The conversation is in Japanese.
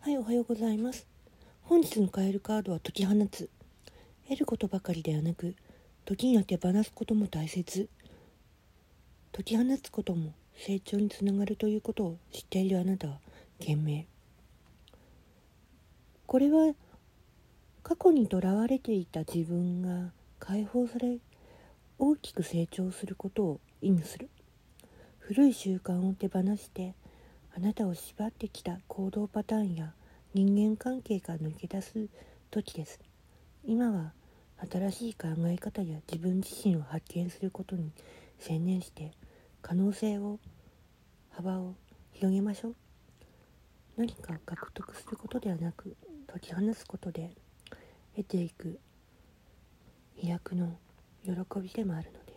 はい、おはようございます。本日の変えるカードは解き放つ。得ることばかりではなく、時によって手放すことも大切。解き放つことも成長につながるということを知っているあなたは賢明。これは過去にとらわれていた自分が解放され大きく成長することを意味する古い習慣を手放してあなたを縛ってきた行動パターンや人間関係から抜け出す時です。今は新しい考え方や自分自身を発見することに専念して可能性を幅を広げましょう。何か獲得することではなく解き放つことで得ていく飛躍の喜びでもあるので。